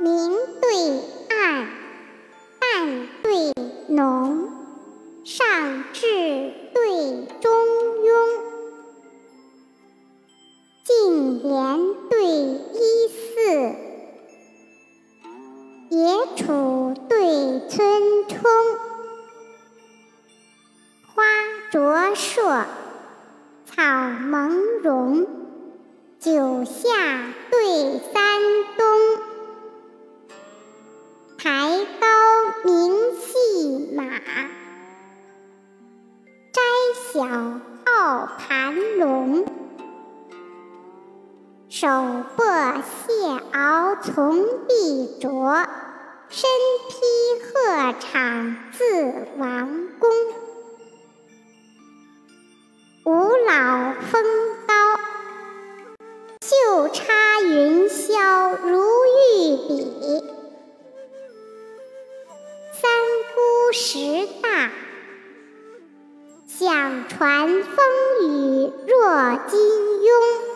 明对暗，淡对浓，上至对中庸，近连对依寺，野处对村冲，花灼烁，草蒙茸，九夏对三冬。高明细马，摘小傲盘龙。手握谢鳌从碧卓，身披鹤氅自王宫。五老峰石大，响传风雨若金庸。